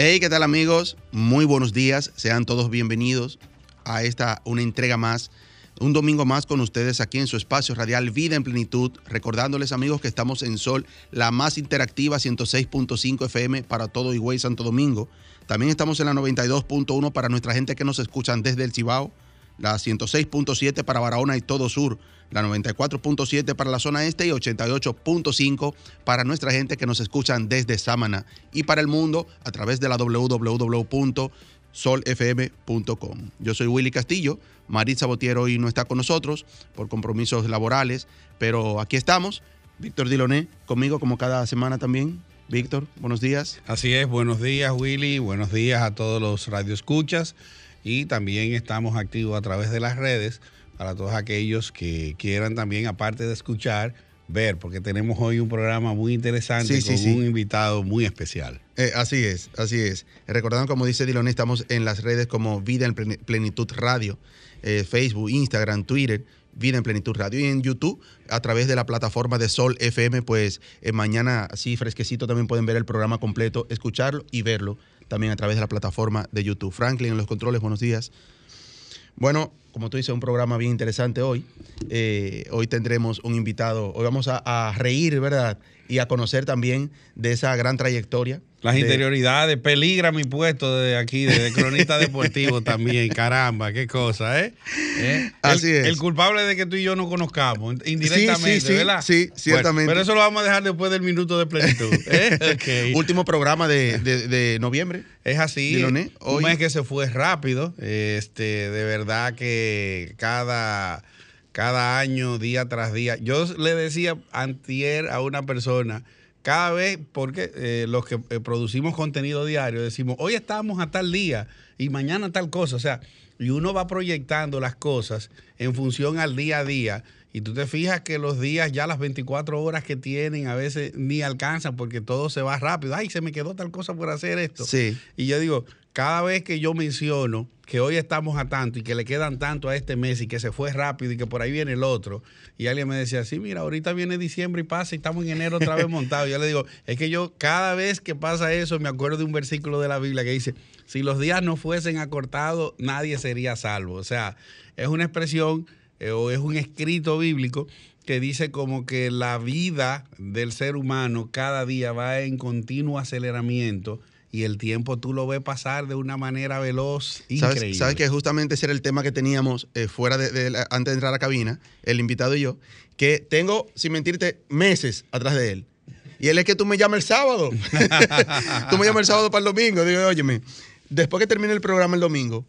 Hey, ¿qué tal amigos? Muy buenos días. Sean todos bienvenidos a esta una entrega más, un domingo más con ustedes aquí en su espacio radial Vida en Plenitud. Recordándoles amigos que estamos en Sol, la más interactiva 106.5 FM para todo Higüey Santo Domingo. También estamos en la 92.1 para nuestra gente que nos escuchan desde el Cibao, la 106.7 para Barahona y todo sur, la 94.7 para la zona este y 88.5 para nuestra gente que nos escuchan desde Sámana y para el mundo a través de la www.solfm.com. Yo soy Willy Castillo, Maritza Botiero hoy no está con nosotros por compromisos laborales, pero aquí estamos. Víctor Diloné conmigo como cada semana también. Víctor, buenos días. Así es, buenos días Willy, buenos días a todos los radioescuchas y también estamos activos a través de las redes para todos aquellos que quieran también, aparte de escuchar, ver, porque tenemos hoy un programa muy interesante Sí, con sí. un invitado muy especial. Eh, así es, así es. Recordando, como dice Diloné, estamos en las redes como Vida en Plen- Plenitud Radio, eh, Facebook, Instagram, Twitter, Vida en Plenitud Radio y en YouTube a través de la plataforma de Sol FM, pues eh, mañana así fresquecito también pueden ver el programa completo, escucharlo y verlo también a través de la plataforma de YouTube. Franklin en los controles, buenos días. Bueno, como tú dices, un programa bien interesante hoy. Eh, hoy tendremos un invitado, hoy vamos a, a reír, ¿verdad? Y a conocer también de esa gran trayectoria. Las de- interioridades, peligra mi puesto de aquí, de, de cronista deportivo también, caramba, qué cosa, ¿eh? ¿Eh? Así el, es. El culpable de que tú y yo no conozcamos, indirectamente, Sí, sí, sí, ¿verdad? sí, Bueno, ciertamente. pero eso lo vamos a dejar después del minuto de plenitud. ¿eh? Último programa de, de- noviembre. Es así. Hoy- Un mes que se fue rápido. Este, de verdad que cada, cada año, día tras día. Yo le decía antier a una persona, cada vez, porque eh, los que eh, producimos contenido diario decimos, hoy estamos a tal día y mañana tal cosa. O sea, y uno va proyectando las cosas en función al día a día. Y tú te fijas que los días, ya las 24 horas que tienen, a veces ni alcanzan porque todo se va rápido. Ay, se me quedó tal cosa por hacer esto. Sí. Y yo digo, cada vez que yo menciono que hoy estamos a tanto y que le quedan tanto a este mes y que se fue rápido y que por ahí viene el otro, y alguien me decía, sí, mira, ahorita viene diciembre y pasa y estamos en enero otra vez montados. Yo le digo, es que yo cada vez que pasa eso me acuerdo de un versículo de la Biblia que dice, si los días no fuesen acortados, nadie sería salvo. O sea, es una expresión eh, o es un escrito bíblico que dice como que la vida del ser humano cada día va en continuo aceleramiento y el tiempo tú lo ves pasar de una manera veloz, increíble. ¿Sabes, sabes que justamente ese era el tema que teníamos eh, fuera de, de la- antes de entrar a la cabina, el invitado y yo, que tengo, sin mentirte, meses atrás de él. Y él es que tú me llamas el sábado. tú me llamas el sábado para el domingo. Digo, óyeme, después que termine el programa el domingo,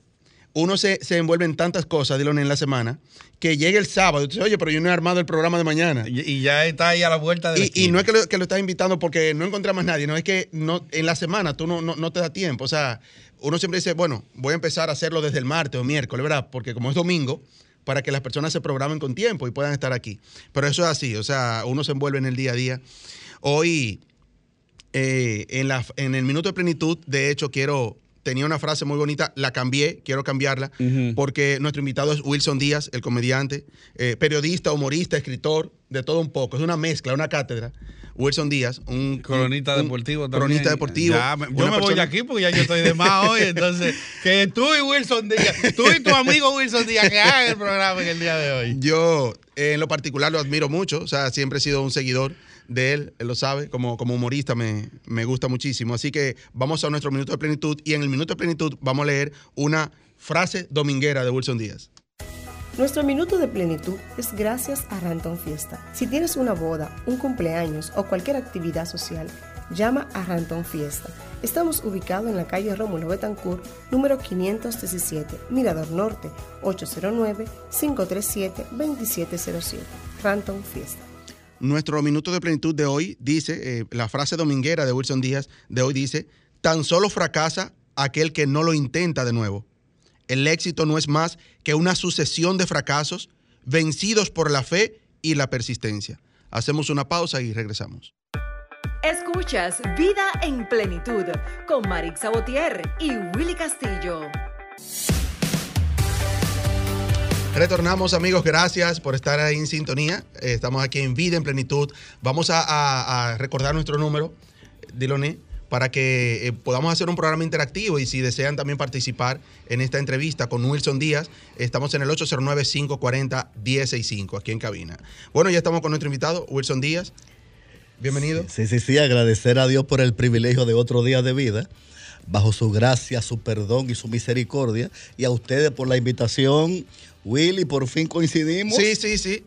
uno se, se envuelve en tantas cosas, Dylan, en la semana, que llega el sábado y tú dices, oye, pero yo no he armado el programa de mañana. Y, y ya está ahí a la vuelta de la Y, no es que lo, que lo estás invitando porque no encontré más nadie, no es que no, en la semana tú no, no, no te da tiempo. O sea, uno siempre dice, bueno, voy a empezar a hacerlo desde el martes o miércoles, ¿verdad? Porque como es domingo, para que las personas se programen con tiempo y puedan estar aquí. Pero eso es así, o sea, uno se envuelve en el día a día. Hoy, eh, en, la, en el minuto de plenitud, de hecho, quiero. Tenía una frase muy bonita, la cambié, quiero cambiarla, porque nuestro invitado es Wilson Díaz, el comediante, eh, periodista, humorista, escritor, de todo un poco. Es una mezcla, una cátedra. Wilson Díaz, un Cronista un- deportivo también. Cronista deportivo. Ya me- yo me voy de aquí porque ya yo estoy de más hoy. Entonces, que tú y Wilson Díaz, tú y tu amigo Wilson Díaz, que hagan el programa en el día de hoy. Yo, eh, en lo particular, lo admiro mucho. O sea, siempre he sido un seguidor de él, él lo sabe. Como, como humorista me, me gusta muchísimo. Así que vamos a nuestro minuto de plenitud. Y en el minuto de plenitud vamos a leer una frase dominguera de Wilson Díaz. Nuestro minuto de plenitud es gracias a Ranton Fiesta. Si tienes una boda, un cumpleaños o cualquier actividad social, llama a Ranton Fiesta. Estamos ubicados en la calle Rómulo Betancourt, número 517, Mirador Norte, 809-537-2707. Ranton Fiesta. Nuestro minuto de plenitud de hoy dice, eh, la frase dominguera de Wilson Díaz de hoy dice, tan solo fracasa aquel que no lo intenta de nuevo. El éxito no es más que una sucesión de fracasos vencidos por la fe y la persistencia. Hacemos una pausa y regresamos. Escuchas Vida en Plenitud con Marix Sabotier y Willy Castillo. Retornamos amigos, gracias por estar ahí en sintonía. Eh, estamos aquí en Vida en Plenitud. Vamos a, recordar nuestro número, Diloné, para que eh, podamos hacer un programa interactivo y si desean también participar en esta entrevista con Wilson Díaz, estamos en el 809-540-1065 aquí en cabina. Bueno, ya estamos con nuestro invitado, Wilson Díaz. Bienvenido. Sí, sí, sí, agradecer a Dios por el privilegio de otro día de vida, bajo su gracia, su perdón y su misericordia, y a ustedes por la invitación. Willy, por fin coincidimos. Sí, sí, sí.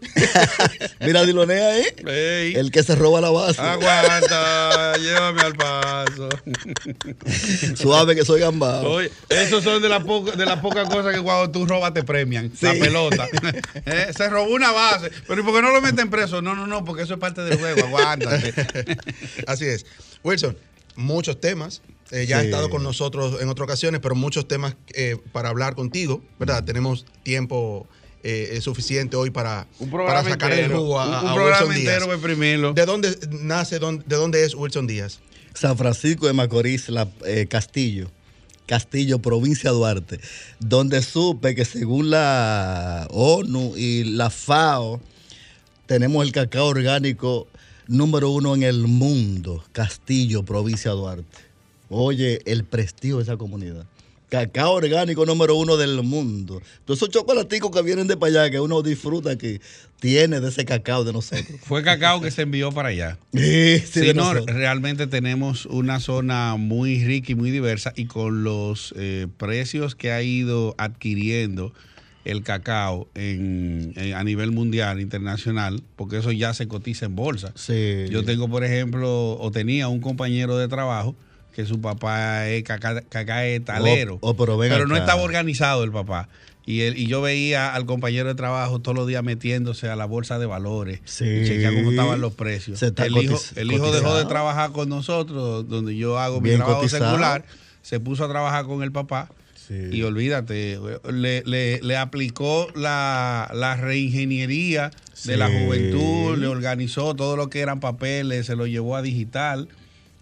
Mira, Dilonea ahí. Ey. El que se roba la base. Aguanta, llévame al paso. Suave que soy gambado. Oye, esos son de las poca- de las pocas cosas que cuando tú robas te premian. La pelota. Eh, se robó una base. Pero ¿y por qué no lo meten preso? No, no, no, porque eso es parte del juego. Aguántate. Así es. Wilson, muchos temas. Eh, ya ha estado con nosotros en otras ocasiones, pero muchos temas eh, para hablar contigo, ¿verdad? Tenemos tiempo eh, suficiente hoy para, Un para programa sacar el jugo a, un, un a programa Wilson Díaz. entero exprimirlo. ¿De dónde nace, dónde- de dónde es Wilson Díaz? San Francisco de Macorís, la, eh, Castillo. Castillo, provincia de Duarte, donde supe que según la ONU y la FAO, tenemos el cacao orgánico número uno en el mundo, Castillo, provincia de Duarte. Oye, el prestigio de esa comunidad. Cacao orgánico número uno del mundo. Todos esos chocolaticos que vienen de para allá, que uno disfruta que tiene de ese cacao de nosotros. Fue cacao que se envió para allá. Sí, sí, Sí, de no, nosotros. realmente tenemos una zona muy rica y muy diversa y con los eh, precios que ha ido adquiriendo el cacao en- en- a nivel mundial, internacional, porque eso ya se cotiza en bolsa. Sí. Yo tengo, por ejemplo, o tenía un compañero de trabajo que su papá es caca, cacaetalero. Oh, oh, pero no estaba organizado el papá. Y, él, y yo veía al compañero de trabajo todos los días metiéndose a la bolsa de valores. Sí. Y cómo estaban los precios. Se está el hijo, cotiz- el hijo dejó de trabajar con nosotros, donde yo hago mi Bien trabajo cotizado. secular. Se puso a trabajar con el papá. Sí. Y olvídate, le, le- le aplicó la, la reingeniería de la juventud, le organizó todo lo que eran papeles, se lo llevó a digital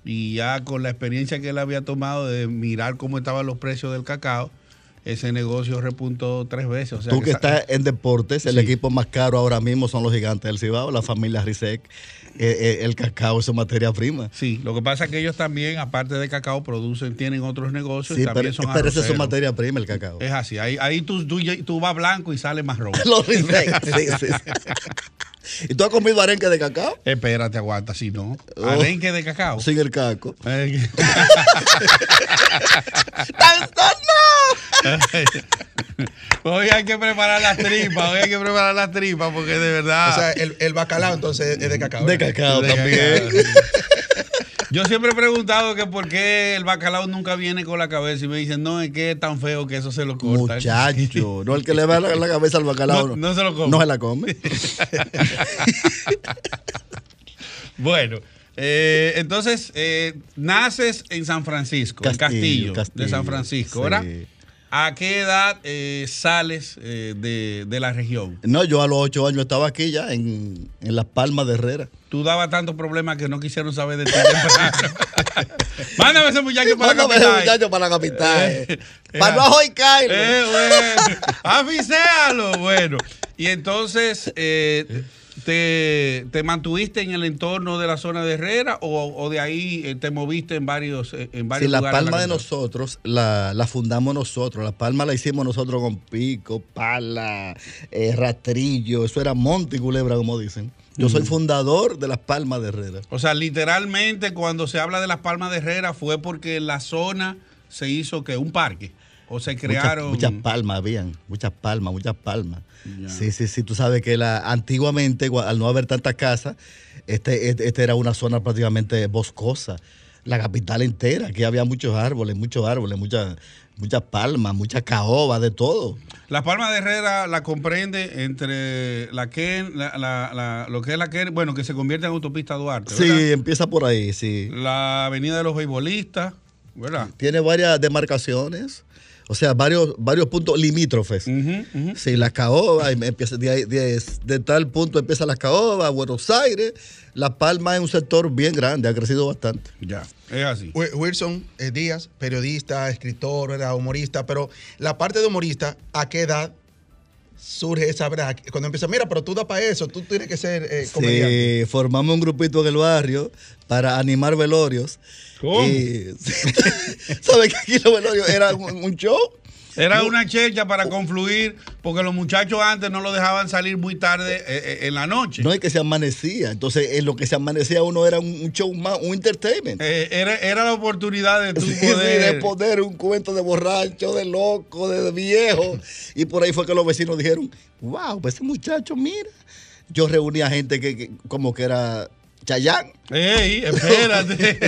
y ya con la experiencia que él había tomado de mirar cómo estaban los precios del cacao, ese negocio repuntó tres veces. O sea Tú que estás en deportes, el Sí. equipo más caro ahora mismo son los gigantes del Cibao, la familia Rizek. Eh, eh, el cacao es su materia prima. Sí, lo que pasa es que ellos también, aparte de cacao, producen, tienen otros negocios Sí, y pero, también son pero esa es su materia prima, el cacao. Es así, ahí, ahí tú, tú, tú vas blanco y sales marrón. los Rizek, sí, sí, sí. ¿Y tú has comido arenque de cacao? Espérate, aguanta, si no. Oh. Arenque de cacao. Sin el caco. Eh, Hoy hay que preparar las tripas, hoy hay que preparar las tripas porque de verdad. O sea, el, el bacalao entonces es de cacao. De cacao de también. cacao. Yo siempre he preguntado que por qué el bacalao nunca viene con la cabeza y me dicen, no, es que es tan feo que eso se lo corta. Muchacho, no el que le va la, la cabeza al bacalao. No, no se lo come. No se la come. Bueno, eh, entonces, eh, naces en San Francisco, en Castillo, Castillo, de San Francisco, sí. ¿verdad? ¿A qué edad eh, sales eh, de, de la región? No, yo a los ocho años estaba aquí ya, en, en Las Palmas de Herrera. Tú dabas tantos problemas que no quisieron saber de ti. Mándame ese muchacho para la Mándame ese capital. muchacho para la capital. Eh, para eh, no joicarlo. Eh, bueno. Bueno, y entonces, te, te mantuviste en el entorno de la zona de Herrera o, o de ahí eh, te moviste en varios, eh, en Sí, varios la lugares? palma de nosotros la, la fundamos nosotros. La palma la hicimos nosotros con pico, pala, eh, rastrillo. Eso era monte y culebra, como dicen. Yo soy fundador de las palmas de Herrera. O sea, literalmente cuando se habla de las palmas de Herrera fue porque la zona se hizo que un parque o se Muchas, crearon muchas palmas habían, muchas palmas, muchas palmas. Sí, sí, sí. Tú sabes que la, antiguamente, gua- al no haber tantas casas, este, este, este era una zona prácticamente boscosa. La capital entera, aquí había muchos árboles, muchos árboles, muchas, muchas palmas, muchas caobas, de todo. Las Palmas de Herrera la comprende entre la que la, la- la- lo que es la que bueno que se convierte en autopista Duarte, Sí, empieza por ahí, sí. la Avenida de los Beisbolistas, ¿verdad? Tiene varias demarcaciones, o sea, varios, varios puntos limítrofes. Ujú, ujú. Sí, las caobas, y me empieza de, ahí- de- de tal punto empieza las caobas, Buenos Aires. La Palma es un sector bien grande, ha crecido bastante. Ya, es así. Wi- Wilson eh, Díaz, periodista, escritor, humorista, pero la parte de humorista, ¿a qué edad surge esa verdad. Cuando empieza, mira, pero tú da para eso, tú tienes que ser eh, comediante. Sí, formamos un grupito en el barrio para animar velorios. ¿Cómo? Y- ¿Sabes que aquí los velorios era un, un show? Era una checha para confluir, porque los muchachos antes no lo dejaban salir muy tarde eh, eh, en la noche. No es que se amanecía. Entonces, en lo que se amanecía uno era un, show más, un entertainment. Eh, era, era la oportunidad de tu Sí, sí, poder. de poner un cuento de borracho, de loco, de viejo. Y por ahí fue que los vecinos dijeron, wow, pues ese muchacho, mira. Yo reunía gente que, que como que era Chayán. Ey, espérate.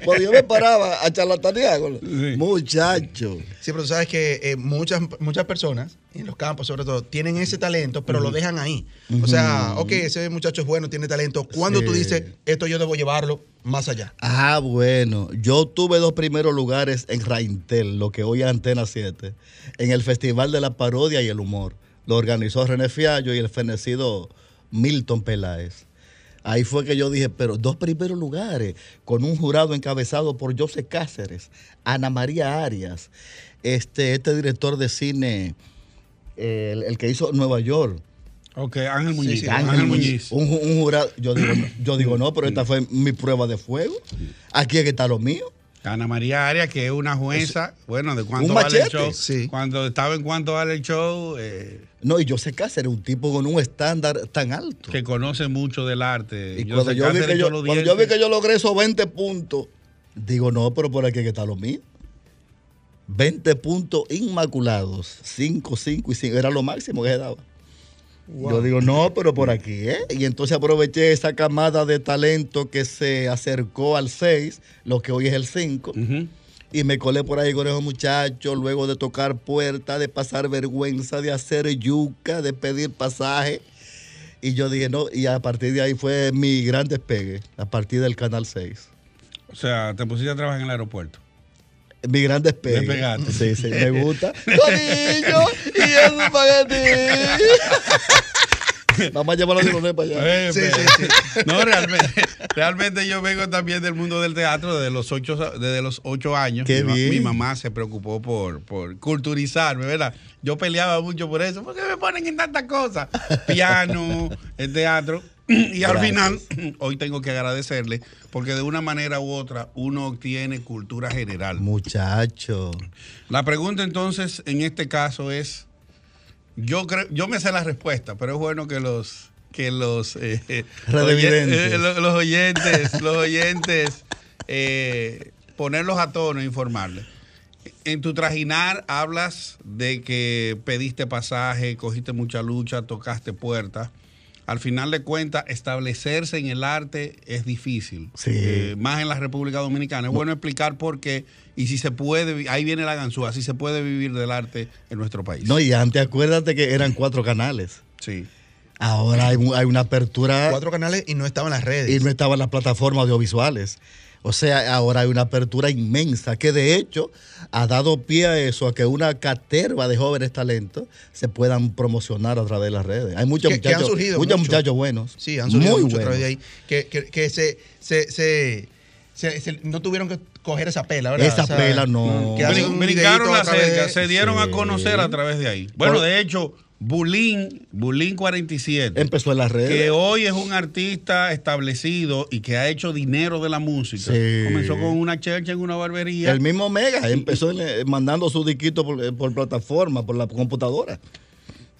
Cuando yo me paraba a charlatanear, con los- Sí. muchacho. Sí, pero tú sabes que eh, muchas, muchas personas, en los campos sobre todo, tienen ese talento, pero lo dejan ahí. O sea, ok, ese muchacho es bueno, tiene talento. Cuando tú Sí. dices, esto yo debo llevarlo más allá? Ah, bueno. Yo tuve dos primeros lugares en Raintel, lo que hoy es Antena 7, en el Festival de la Parodia y el Humor. Lo organizó René Fiallo y el fenecido Milton Peláez. Ahí fue que yo dije, pero dos primeros lugares, con un jurado encabezado por José Cáceres, Ana María Arias, este, este director de cine, el, el que hizo Nueva York. ok, Ángel Muñiz. sí, Ángel, Ángel Muñiz. Un, ju- un jurado, yo digo, yo digo no, pero esta fue mi prueba de fuego. Aquí es que está lo mío. Ana María Arias, que es una jueza, bueno, de cuánto vale el show. Sí. Cuando estaba en cuánto vale el show, eh, No, y José Cáceres, un tipo con un estándar tan alto. que conoce mucho del arte. Y cuando yo, vi que yo, echó los cuando yo vi dientes. que yo logré esos 20 puntos, digo, no, pero por aquí que está lo mío. 20 puntos inmaculados, 5, 5 y 5, era lo máximo que se daba. Yo digo, no, pero por aquí, ¿eh? Y entonces aproveché esa camada de talento que se acercó al 6, lo que hoy es el 5. Ujú. Y me colé por ahí con esos muchachos, luego de tocar puerta, de pasar vergüenza, de hacer yuca, de pedir pasaje. Y yo dije, no, y a partir de ahí fue mi gran despegue, a partir del Canal 6. O sea, te pusiste a trabajar en el aeropuerto. Mi gran despegue. Despegaste. Sí, sí, me gusta. Codillo y el espagueti. Vamos a llevarlo de Leonel para allá. Eh, Sí, pero- sí, sí. No, realmente, realmente yo vengo también del mundo del teatro desde los ocho, desde los ocho años. Qué mi, bien. mi mamá se preocupó por, por culturizarme, ¿verdad? Yo peleaba mucho por eso. ¿Por qué me ponen en tantas cosas? Piano, el teatro. Y al final, hoy tengo que agradecerle, porque de una manera u otra uno obtiene cultura general. Muchacho. La pregunta entonces en este caso es, yo creo, yo me sé la respuesta, pero es bueno que los que los eh, eh, eh, los oyentes, los oyentes, eh, ponerlos a tono e informarles. En tu trajinar hablas de que pediste pasaje, cogiste mucha lucha, tocaste puertas. Al final de cuentas, establecerse en el arte es difícil. Sí. Eh, más en la República Dominicana. Es bueno explicar por qué y si se puede, ahí viene la ganzúa, si se puede vivir del arte en nuestro país. No, y antes acuérdate que eran cuatro canales. Sí. Ahora hay, hay una apertura Cuatro canales y no estaban las redes. y no estaban las plataformas audiovisuales. O sea, ahora hay una apertura inmensa que de hecho ha dado pie a eso, a que una caterva de jóvenes talentos se puedan promocionar a través de las redes. Hay muchos Que- que han muchachos, surgido muchos mucho. muchachos buenos. Sí, han surgido muy mucho a buenos. través de ahí. Que, que, que se, se, se, se- se- no tuvieron que coger esa pela, ¿verdad? Esa pela no. Que brincaron la cerca, de- se dieron a conocer a través de ahí. Bueno, Por- de hecho, Bulín, Bulín 47, Empezó en las redes. que hoy es un artista establecido y que ha hecho dinero de la música. Sí. Comenzó con una chercha en una barbería. El mismo Mega empezó en- eh, mandando su disquito por, eh, por plataforma, por la computadora.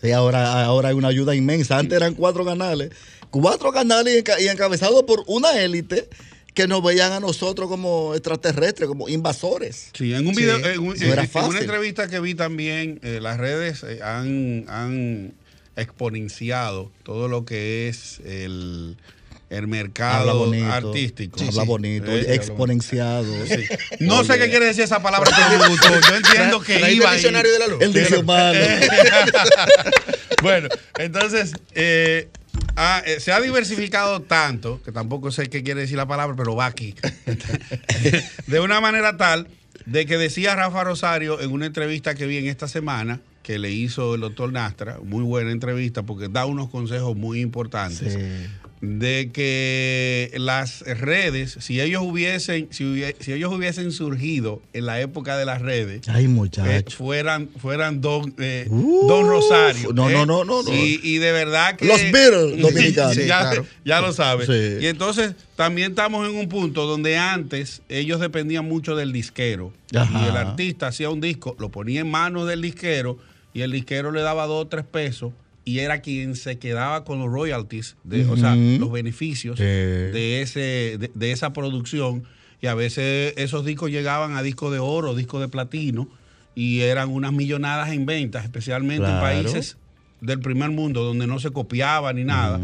Sí, ahora, ahora hay una ayuda inmensa. Antes eran cuatro canales. Cuatro canales y, y encabezados por una élite que nos veían a nosotros como extraterrestres, como invasores. Sí, en un Sí, video, en, un- no era en- en una entrevista que vi también, eh, las redes eh, han, han exponenciado todo lo que es el, el Habla mercado bonito. artístico. habla sí. bonito. Eh, habla exponenciado. Sí. No sé qué quiere decir esa palabra, pero me gustó. Yo entiendo que ¿Trajiste iba el ahí. diccionario de la luz? El malo. bueno, entonces, eh, ah, eh, se ha diversificado tanto, que tampoco sé qué quiere decir la palabra, pero va aquí. de una manera tal de que decía Rafa Rosario en una entrevista que vi en esta semana, que le hizo el doctor Nastra, muy buena entrevista porque da unos consejos muy importantes. Sí. De que las redes, si ellos hubiesen, si, si ellos hubiesen surgido en la época de las redes, Ay, eh, fueran, fueran don, eh, don Rosario. no, ¿eh? no, no, no, no. Y, y de verdad que. Los Beatles dominicanos. Sí, ya, claro. ya lo sabes. Sí. Y entonces también estamos en un punto donde antes ellos dependían mucho del disquero. Ajá. Y el artista hacía un disco, lo ponía en manos del disquero y el disquero le daba dos o tres pesos y era quien se quedaba con los royalties, de, o sea, los beneficios de, ese, de, de esa producción. Y a veces esos discos llegaban a discos de oro, discos de platino, y eran unas millonadas en ventas, especialmente Claro. en países del primer mundo, donde no se copiaba ni nada.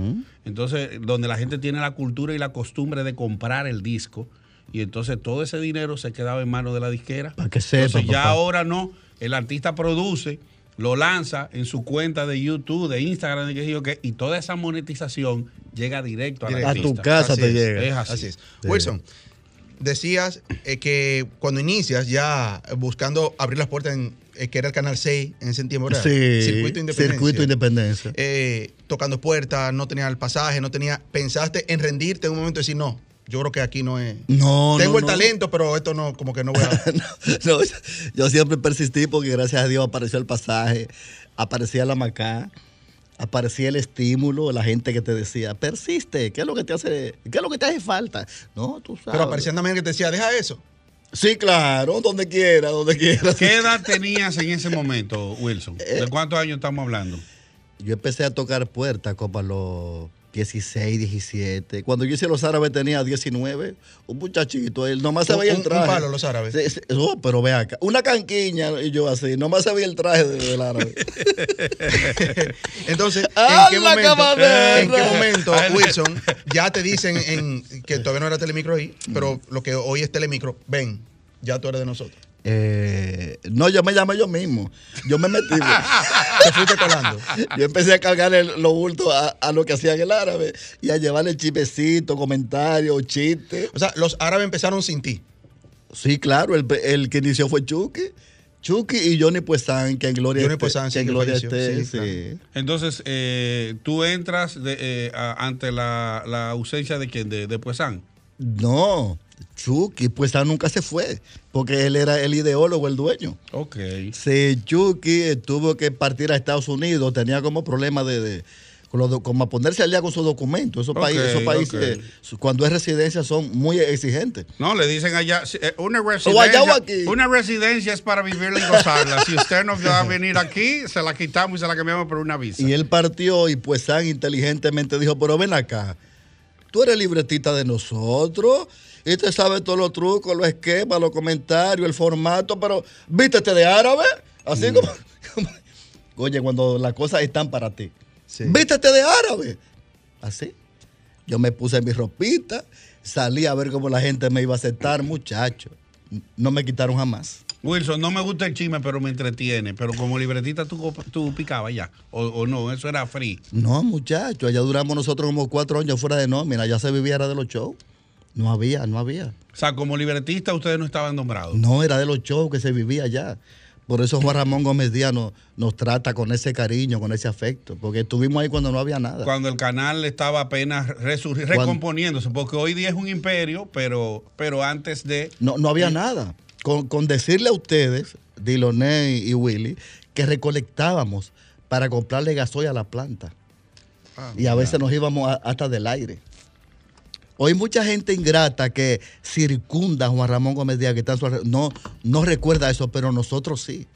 Entonces, donde la gente tiene la cultura y la costumbre de comprar el disco. Y entonces todo ese dinero se quedaba en manos de la disquera. Para que sepa, Entonces ya papá. ahora no, el artista produce, lo lanza en su cuenta de YouTube, de Instagram, de qué sé yo qué, y toda esa monetización llega directo al Directo. A tu casa Así te es, llega. Es así. Así es. Sí. Wilson, decías eh, que cuando inicias ya buscando abrir las puertas en eh, que era el canal 6 en ese tiempo, ¿verdad? Sí, Circuito Independencia. Circuito Independencia. Eh, tocando puertas, no tenía el pasaje, no tenía. ¿Pensaste en rendirte en un momento y decir, no, yo creo que aquí no es. No, Tengo no, el no. talento, pero esto no, como que no voy a. No, yo siempre persistí porque gracias a Dios apareció el pasaje, aparecía la macá, aparecía el estímulo, la gente que te decía, persiste, ¿qué es lo que te hace, qué es lo que te hace falta? No, tú sabes. pero aparecían también que te decía, deja eso. Sí, claro, donde quiera, donde quiera. ¿Qué edad tenías en ese momento, Wilson? ¿De cuántos años estamos hablando? Yo empecé a tocar puertas como a los 16, 17. Cuando yo hice los árabes tenía 19. Un muchachito, él nomás se Un- veía un- el un traje. palo, los árabes. Sí, sí. Oh, pero ve acá. Una canquiña y yo así. Nomás se veía el traje de- del árabe. Entonces, ¿en ¡Ah, qué, momento! ¿en qué momento, Wilson, ya te dicen en, que todavía no era Telemicro ahí, pero lo que hoy es Telemicro, ven, ya tú eres de nosotros. Eh, no, yo me llamé yo mismo. Yo me metí. Te fuiste colando. yo empecé a cargar el- los bultos a, a lo que hacían el árabe y a llevarle chipecito, comentarios, chistes. O sea, los árabes empezaron sin ti. Sí, claro, el, el que inició fue Chucky. Chucky y Johnny Puesan, que en gloria Johnny esté. Puesan, que en gloria esté, sí, sí. Entonces, eh, tú entras de, eh, a- ante la, la ausencia de quién, de, de Puesan. No, Chucky, Puesan nunca se fue, porque él era el ideólogo, el dueño. Ok. Sí, Chucky tuvo que partir a Estados Unidos, tenía como problema de, de- como a ponerse al día con sus documentos. Esos países, esos países cuando es residencia, son muy exigentes. No, le dicen allá, eh, una allá residencia, o aquí. una residencia es para vivirla y gozarla. si usted no va a venir aquí, se la quitamos y se la cambiamos por una visa. Y él partió y pues San inteligentemente dijo, pero ven acá, tú eres libretista de nosotros y te sabes todos los trucos, los esquemas, los comentarios, el formato, pero vístete de árabe, así como, como- Oye, cuando las cosas están para ti, Sí. vístete de árabe, así. Yo me puse mi ropita, salí a ver cómo la gente me iba a aceptar, muchacho. No me quitaron jamás. Wilson, no me gusta el chisme, pero me entretiene. Pero como libretista tú, tú picabas ya. O, o no, eso era free. No, muchacho, allá duramos nosotros como cuatro años fuera de nómina, ya se vivía era de los shows. No había, no había. O sea, como libretista ustedes no estaban nombrados. No, era de los shows que se vivía allá. Por eso Juan Ramón Gómez Díaz nos, nos trata con ese cariño, con ese afecto, porque estuvimos ahí cuando no había nada. Cuando el canal estaba apenas recomponiéndose, porque hoy día es un imperio, pero, pero antes de... No, no había nada. Con, con decirle a ustedes, Diloné y Willy, que recolectábamos para comprarle gasoil a la planta. y a veces nos íbamos a- hasta del aire. Hoy mucha gente ingrata que circunda a Juan Ramón Gómez Díaz, que está a su no, no recuerda eso, pero nosotros sí.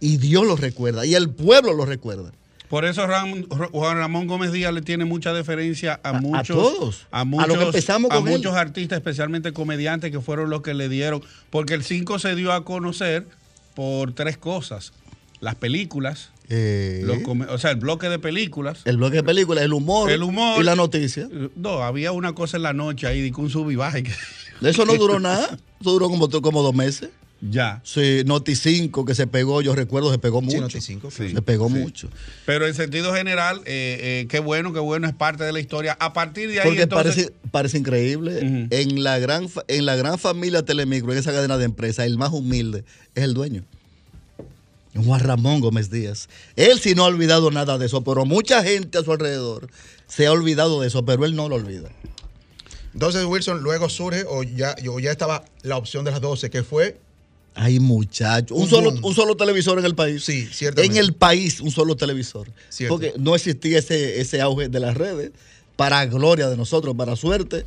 Y Dios lo recuerda, y el pueblo lo recuerda. Por eso Ram- Juan Ramón Gómez Díaz le tiene mucha deferencia a, A- a muchos, todos. a A muchos, lo que empezamos a muchos artistas, especialmente comediantes, que fueron los que le dieron, porque el 5 se dio a conocer por tres cosas: las películas, Eh, los come- o sea, el bloque de películas. el bloque de películas, el humor, El humor. y la noticia. No, había una cosa en la noche ahí, de que un sub y baja y que- Eso no duró nada. Eso duró como, como dos meses. ya. Sí, Noti 5 que se pegó, yo recuerdo, se pegó mucho. Sí, Noti 5, Sí. Se pegó Sí. mucho. Pero en sentido general, eh, eh, qué bueno, qué bueno, es parte de la historia. A partir de ahí, Porque entonces, parece, parece increíble. Ujú. en, la gran, fa- en la gran familia Telemicro, en esa cadena de empresas, el más humilde es el dueño. Juan Ramón Gómez Díaz. Él sí no ha olvidado nada de eso, pero mucha gente a su alrededor se ha olvidado de eso, pero él no lo olvida. Entonces, Wilson, luego surge, o ya, o ya estaba la opción de las 12, que fue Ay, muchacho. Un, Un solo, un solo televisor en el país. Sí, ciertamente. En el país, un solo televisor. Cierto. Porque no existía ese, ese auge de las redes, para gloria de nosotros, para suerte.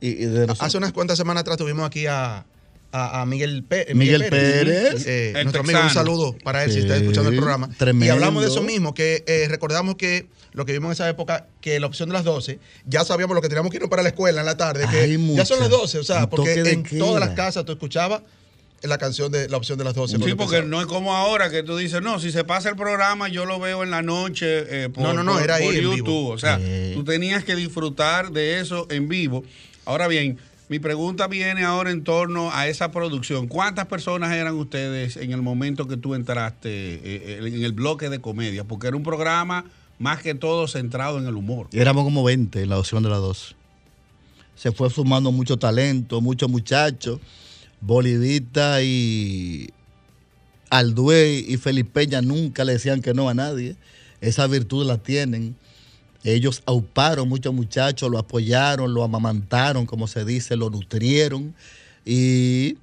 Y, y de nosotros. Hace unas cuantas semanas atrás tuvimos aquí a, a- a Miguel, Pe- Miguel Pérez. Eh, El nuestro amigo, un saludo para él si está escuchando el programa. Y tremendo. hablamos de eso mismo, que eh, recordamos que lo que vimos en esa época, que la opción de las 12, ya sabíamos lo que teníamos que irnos para la escuela en la tarde, que Ay, ya son las 12, o sea, porque en queda. todas las casas tú escuchabas la canción de la opción de las 12. Sí, porque no es como ahora que tú dices, no, si se pasa el programa, yo lo veo en la noche eh, por, No, no, no, por- era ahí por en YouTube. vivo. O sea, tú tenías que disfrutar de eso en vivo. Ahora bien, mi pregunta viene ahora en torno a esa producción. ¿Cuántas personas eran ustedes en el momento que tú entraste eh, eh, en el bloque de comedia? Porque era un programa más que todo centrado en el humor. Éramos como 20 en la opción de las dos. Se fue sumando mucho talento, muchos muchachos. Bolivita y Alduey y Felipeña nunca le decían que no a nadie. Esa virtud la tienen. Ellos auparon muchos muchachos, lo apoyaron, lo amamantaron, como se dice, lo nutrieron y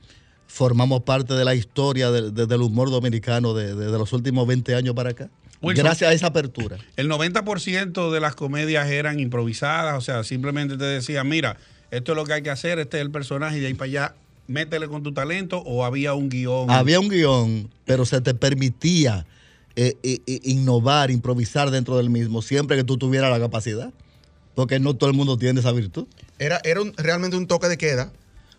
formamos parte de la historia de- de- del humor dominicano de, los últimos 20 años para acá. Wilson. Gracias a esa apertura. El 90% de las comedias eran improvisadas, o sea, simplemente te decían, mira, esto es lo que hay que hacer, este es el personaje y de ahí para allá, métele con tu talento o había un guion. Había un guion, pero se te permitía eh, eh, eh, innovar, improvisar dentro del mismo, siempre que tú tuvieras la capacidad. Porque no todo el mundo tiene esa virtud. Era, era un- realmente un toque de queda,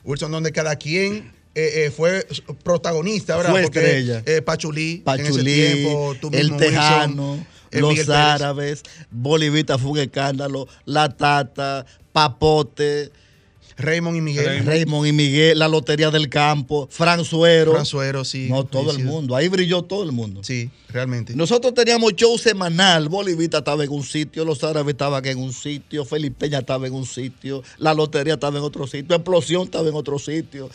Wilson, donde cada quien eh, eh, fue protagonista, ¿verdad? Fue Porque, estrella. eh, Pachulí, en ese Pachulí, tiempo, tú el Tejano, Wilson, los Miguel árabes, Bolivita fue un escándalo, La Tata, Papote, Raymond y Miguel. Raymond. Raymond y Miguel, La Lotería del Campo, Fran Suero. Fran Suero, sí. No, todo Sí, el sí. mundo. Ahí brilló todo el mundo. Sí, realmente. Nosotros teníamos show semanal. Bolivita estaba en un sitio, Los Árabes estaban en un sitio, Felipeña estaba en un sitio, La Lotería estaba en otro sitio, Explosión estaba en otro sitio.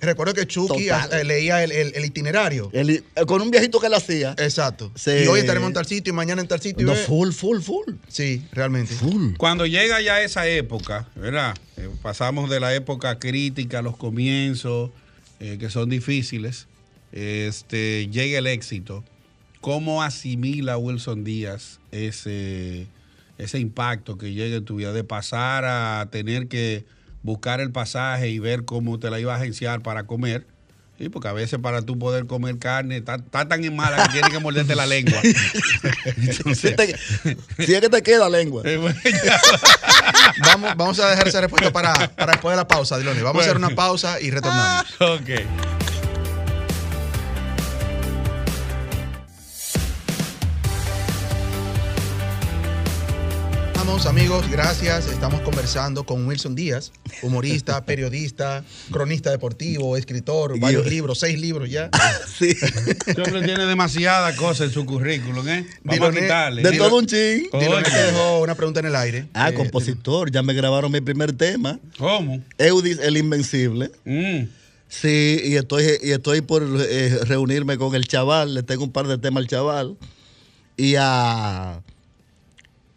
Recuerdo que Chucky Total. eh, leía el, el- el itinerario. el- eh, con un viejito que él hacía. Exacto. Sí. Y hoy estaremos en tal sitio y mañana en tal sitio. No, ve- full, full, full. Sí, realmente. Full. Cuando llega ya esa época, ¿verdad? Eh, pasamos de la época crítica, los comienzos, eh, que son difíciles, este, llega el éxito. ¿Cómo asimila Wilson Díaz ese, ese impacto que llega en tu vida de pasar a tener que buscar el pasaje y ver cómo te la ibas a agenciar para comer? Sí, porque a veces para tú poder comer carne está, está tan en mala que tienes que morderte la lengua. Entonces, Si, es que te queda lengua. eh, Vamos, vamos a dejar esa respuesta para, para después de la pausa, Diloni. Vamos a hacer una pausa y retornamos. ok. Amigos, gracias. Estamos conversando con Wilson Díaz, humorista, periodista, cronista deportivo, escritor, varios libros, seis libros ya. Sí. Hombre tiene demasiadas cosas en su currículum, ¿eh? Vamos Diloné, a quitarle. De todo un ching. Oye. Diloni te dejó una pregunta en el aire. Ah, Eh, compositor. Ya me grabaron mi primer tema. ¿Cómo? Eudis el Invencible. Mm. Sí, y estoy, y estoy por eh, reunirme con el chaval. Le tengo un par de temas al chaval. Y a.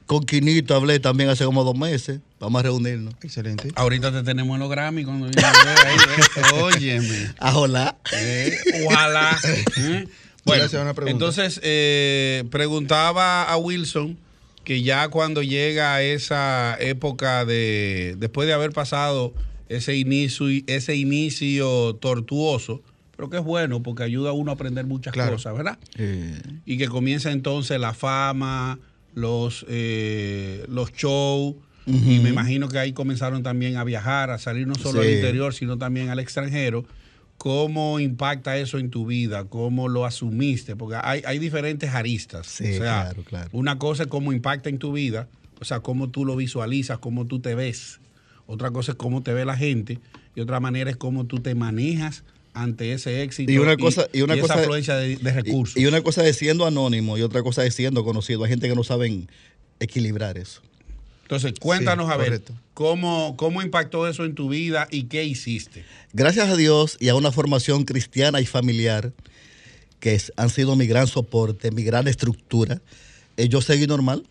Con Quinito hablé también hace como dos meses. Vamos a reunirnos. Excelente. Ahorita te tenemos en los Grammy cuando viene a ver ahí. eh. Óyeme. Hola. Eh, ojalá. ¿eh? Bueno, hacer una pregunta. entonces eh, preguntaba a Wilson que ya cuando llega a esa época de, después de haber pasado ese inicio, ese inicio tortuoso, pero que es bueno porque ayuda a uno a aprender muchas Claro. cosas, ¿verdad? Eh, Y que comienza entonces la fama, los, eh, los shows. Y me imagino que ahí comenzaron también a viajar, a salir no solo al interior, sino también al extranjero. ¿Cómo impacta eso en tu vida? ¿Cómo lo asumiste? Porque hay, hay diferentes aristas. Sí, o sea, claro, claro. Una cosa es cómo impacta en tu vida, o sea, cómo tú lo visualizas, cómo tú te ves. Otra cosa es cómo te ve la gente. Y otra manera es cómo tú te manejas ante ese éxito Y una cosa- y una esa cosa- afluencia de, de recursos. y, y una cosa es siendo anónimo y otra cosa es siendo conocido. Hay gente que no saben equilibrar eso. Entonces, cuéntanos Sí, a ver cómo, cómo impactó eso en tu vida y qué hiciste. Gracias a Dios y a una formación cristiana y familiar que es- han sido mi gran soporte, mi gran estructura. Eh, yo seguí normal,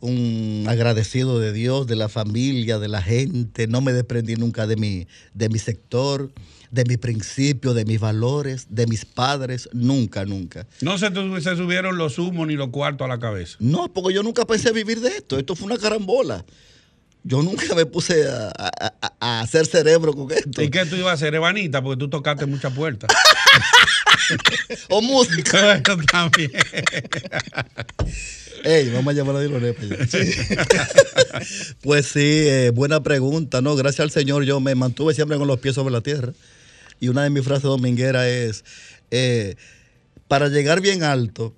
un agradecido de Dios, de la familia, de la gente. No me desprendí nunca de mi, de mi sector, de mis principios, de mis valores, de mis padres. Nunca, nunca. No se, se subieron los humos ni los cuartos a la cabeza. No, porque yo nunca pensé vivir de esto. Esto fue una carambola. Yo nunca me puse a, a- a- a hacer cerebro con esto. ¿Y qué tú ibas a hacer, Evanita? Porque tú tocaste muchas puertas. O música. También. Ey, vamos a llamar a Diloné para allá. pues sí, eh, buena pregunta, ¿no? Gracias al Señor yo me mantuve siempre con los pies sobre la tierra. Y una de mis frases domingueras es, eh, para llegar bien alto,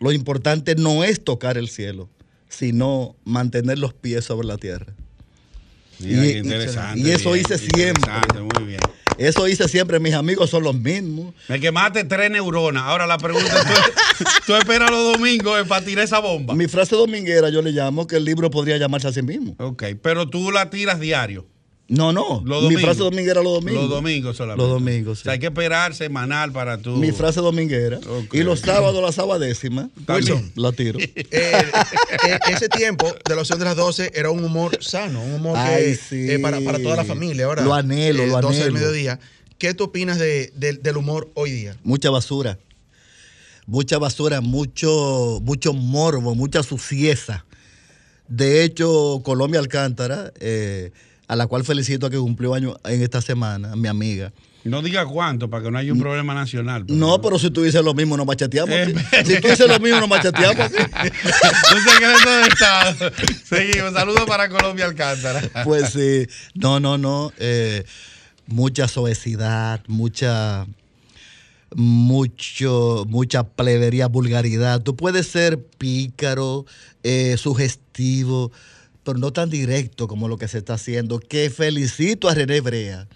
lo importante no es tocar el cielo, sino mantener los pies sobre la tierra. Mira, Y- qué interesante. y eso bien, hice siempre. Muy bien. Eso hice siempre, mis amigos son los mismos. Me quemaste tres neuronas. Ahora la pregunta es, ¿tú, tú esperas los domingos eh, para tirar esa bomba? Mi frase dominguera yo le llamo que el libro podría llamarse a sí mismo. Ok, pero tú la tiras diario. No, no. Los Mi frase dominguera los domingos. Los domingos solamente. Los domingos, O sí. sea, hay que esperar semanal para tú. Mi frase dominguera. Y los sábados, la sabadécima. Wilson. La tiro. Eh, eh, ese tiempo de la opción de las 12 era un humor sano, un humor Ay, que, sí. eh, para, para toda la familia. Ahora, Lo anhelo, eh, lo 12 del anhelo. mediodía. ¿Qué tú opinas de- de- del humor hoy día? Mucha basura. Mucha basura, mucho, mucho morbo, mucha sucieza. De hecho, Colombia Alcántara, eh, a la cual felicito a que cumplió año en esta semana, mi amiga. No diga cuánto para que no haya un problema nacional. pero- No, pero si tú dices lo mismo, nos macheteamos. Eh, si tú dices lo mismo, nos macheteamos. Un secreto de Estado. Seguimos. Saludos para Colombia Alcántara. Pues sí, no, no, no. eh, mucha soecidad, mucha, mucho, mucha plebería, vulgaridad. Tú puedes ser pícaro, eh, sugestivo, pero no tan directo como lo que se está haciendo. Que felicito a René Brea,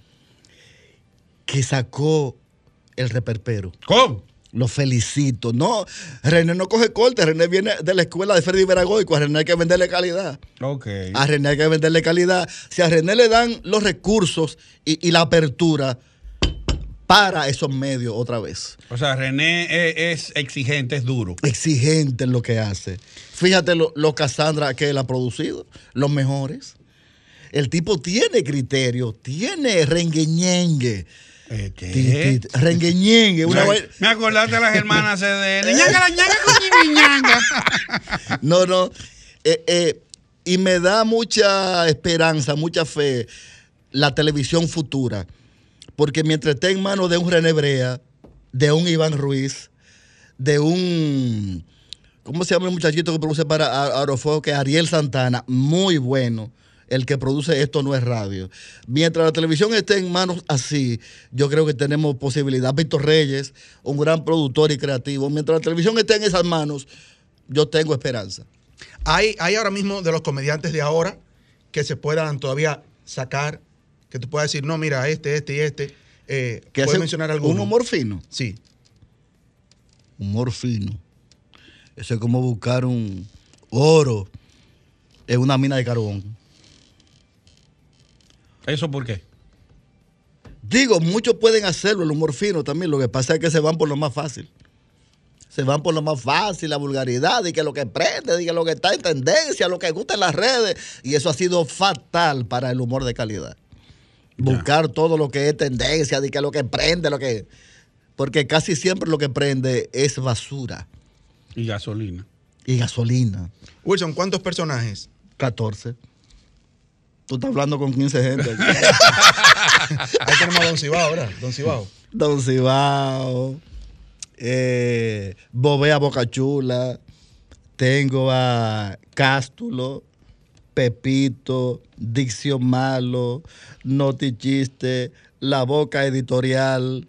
que sacó el reperpero. ¿Cómo? Lo felicito. No, René no coge corte. René viene de la escuela de Freddy Veragoico. A René hay que venderle calidad. Ok. A René hay que venderle calidad. Si a René le dan los recursos y, y la apertura para esos medios otra vez. O sea, René es, es exigente, es duro. Exigente en lo que hace. Fíjate lo, lo Cassandra que él ha producido, los mejores. El tipo tiene criterio, tiene rengueñengue. Eh, Rengueñengue. Una Me- vaina- Me acordaste de las hermanas ñanga la ñanga ñanga. No, no. Eh, eh, y me da mucha esperanza, mucha fe la televisión futura. Porque mientras esté en manos de un René Brea, de un Iván Ruiz, de un. ¿Cómo se llama el muchachito que produce para Aerofuego? Que es Ariel Santana, muy bueno. El que produce esto no es radio. Mientras la televisión esté en manos así, yo creo que tenemos posibilidad. Víctor Reyes, un gran productor y creativo. Mientras la televisión esté en esas manos, yo tengo esperanza. Hay, hay ahora mismo de los comediantes de ahora que se puedan todavía sacar, que tú puedas decir, no, mira, este, este y este. Eh, que ¿Puedes hace mencionar alguno? un humor fino. Sí. Humor fino. Eso es como buscar un oro en una mina de carbón. ¿Eso por qué? Digo, muchos pueden hacerlo, el humor fino también. Lo que pasa es que se van por lo más fácil. Se van por lo más fácil, la vulgaridad, y que lo que prende, y que lo que está en tendencia, lo que gusta en las redes. Y eso ha sido fatal para el humor de calidad. Buscar todo lo que es tendencia, de que lo que prende, lo que. Porque casi siempre lo que prende es basura Y gasolina. y gasolina. Wilson, ¿cuántos personajes? 14. Tú estás hablando con 15 gente. Ahí tenemos a Don Cibao ahora, Don Cibao. Don Cibao, eh, Bobea Bocachula, tengo a Cástulo, Pepito, Dicción Malo, Noti Chiste, La Boca Editorial,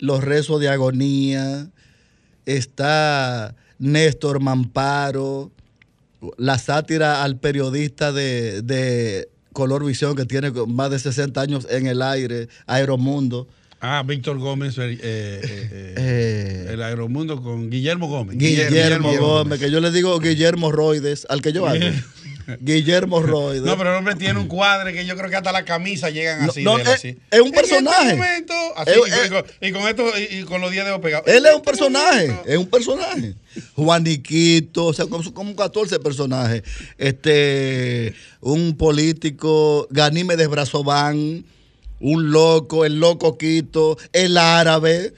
Los Rezos de Agonía, está Néstor Mamparo, la sátira al periodista de, de Color Visión que tiene más de 60 años en el aire, Aeromundo. Ah, Víctor Gómez, eh, eh, eh, Eh, el Aeromundo con Guillermo Gómez. Guillermo, Guillermo Gómez, Gómez. que yo le digo Guillermo Roides, al que yo hago. Guillermo Roy. No, pero el hombre tiene un cuadre que yo creo que hasta la camisa llegan así. no, de él, es- así. es un En este personaje. momento, así, Es- y, con, y con esto y, y con los 10 dedos pegados. Él es un este personaje, es un personaje. Juaniquito, o sea, como, como 14 personajes. Este, un político, Ganímedes Brazován, un loco, el loco Quito, el árabe,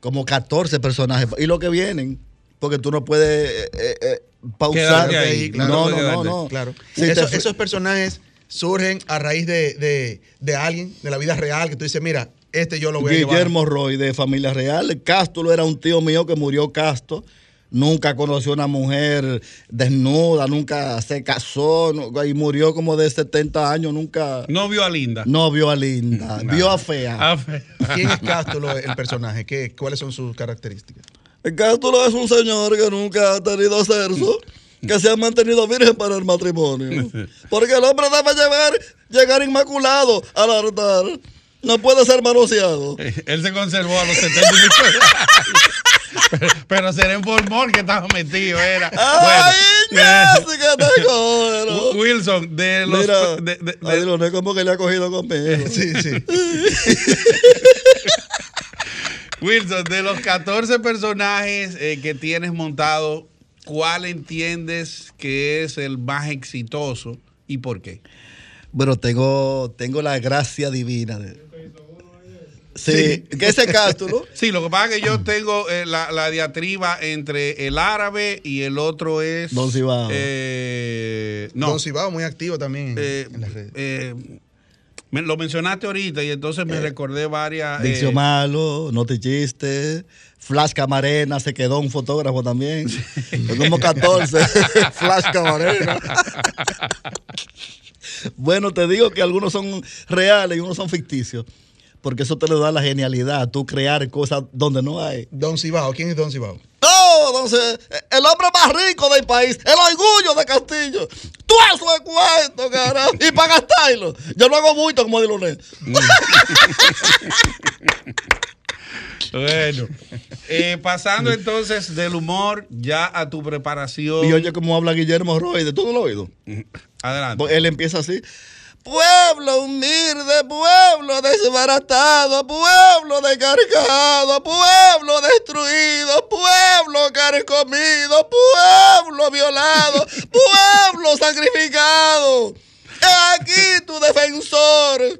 como 14 personajes. Y lo que vienen, porque tú no puedes eh, eh, eh, pausar. Ahí, claro, no, no no, no. Claro. Eso- esos personajes surgen a raíz de, de- de alguien, de la vida real, que tú dices, mira, este yo lo voy a llevar. Guillermo Roy de familia real. Cástulo era un tío mío que murió casto. Nunca conoció una mujer desnuda, nunca se casó no- y murió como de 70 años, nunca No vio a Linda. no vio a Linda, vio a Fea. Ah, fe- ¿Quién es Cástulo, el personaje? ¿Qué, ¿Cuáles son sus características? Cástulo es un señor que nunca ha tenido sexo, que se ha mantenido virgen para el matrimonio. Porque el hombre debe llegar, llegar inmaculado al altar. No puede ser manoseado. Él se conservó a los 70 y pico de años. pero, pero será en formol que estaba metido, era. ¡Ay, Bueno, Jessica, te cogero! Wilson, de los. Mira, de- de- de- a Diloné como que le ha cogido conmigo. Sí, sí. Wilson, de los 14 personajes eh, que tienes montado, ¿cuál entiendes que es el más exitoso y por qué? Bueno, tengo, tengo la gracia divina. de- Sí, que ese cástulo. Sí, lo que pasa es que yo tengo eh, la, la diatriba entre el árabe y el otro es. Don Cibao. eh, no. Don Cibao, muy activo también en, eh, en las redes. Eh, me- lo mencionaste ahorita y entonces me recordé varias. eh, Diccio Malo, No Te Chiste. Flash Camarena, se quedó un fotógrafo también. Como 14. Flash Camarena. bueno, te digo que algunos son reales y unos son ficticios. Porque eso te le da la genialidad, tú crear cosas donde no hay. Don Cibao, ¿quién es Don Cibao? Entonces, el hombre más rico del país, el orgullo de Castillo. Tú eso es cuento, carajo. Y para gastarlo. Yo no hago mucho como Diloné. Bueno, eh, pasando entonces del humor ya a tu preparación. Y oye cómo habla Guillermo Roy, ¿de todo lo oído? Adelante. Pues Él empieza así. Pueblo humilde, pueblo desbaratado, pueblo descargado, pueblo destruido, pueblo carcomido, pueblo violado, pueblo sacrificado. He aquí tu defensor,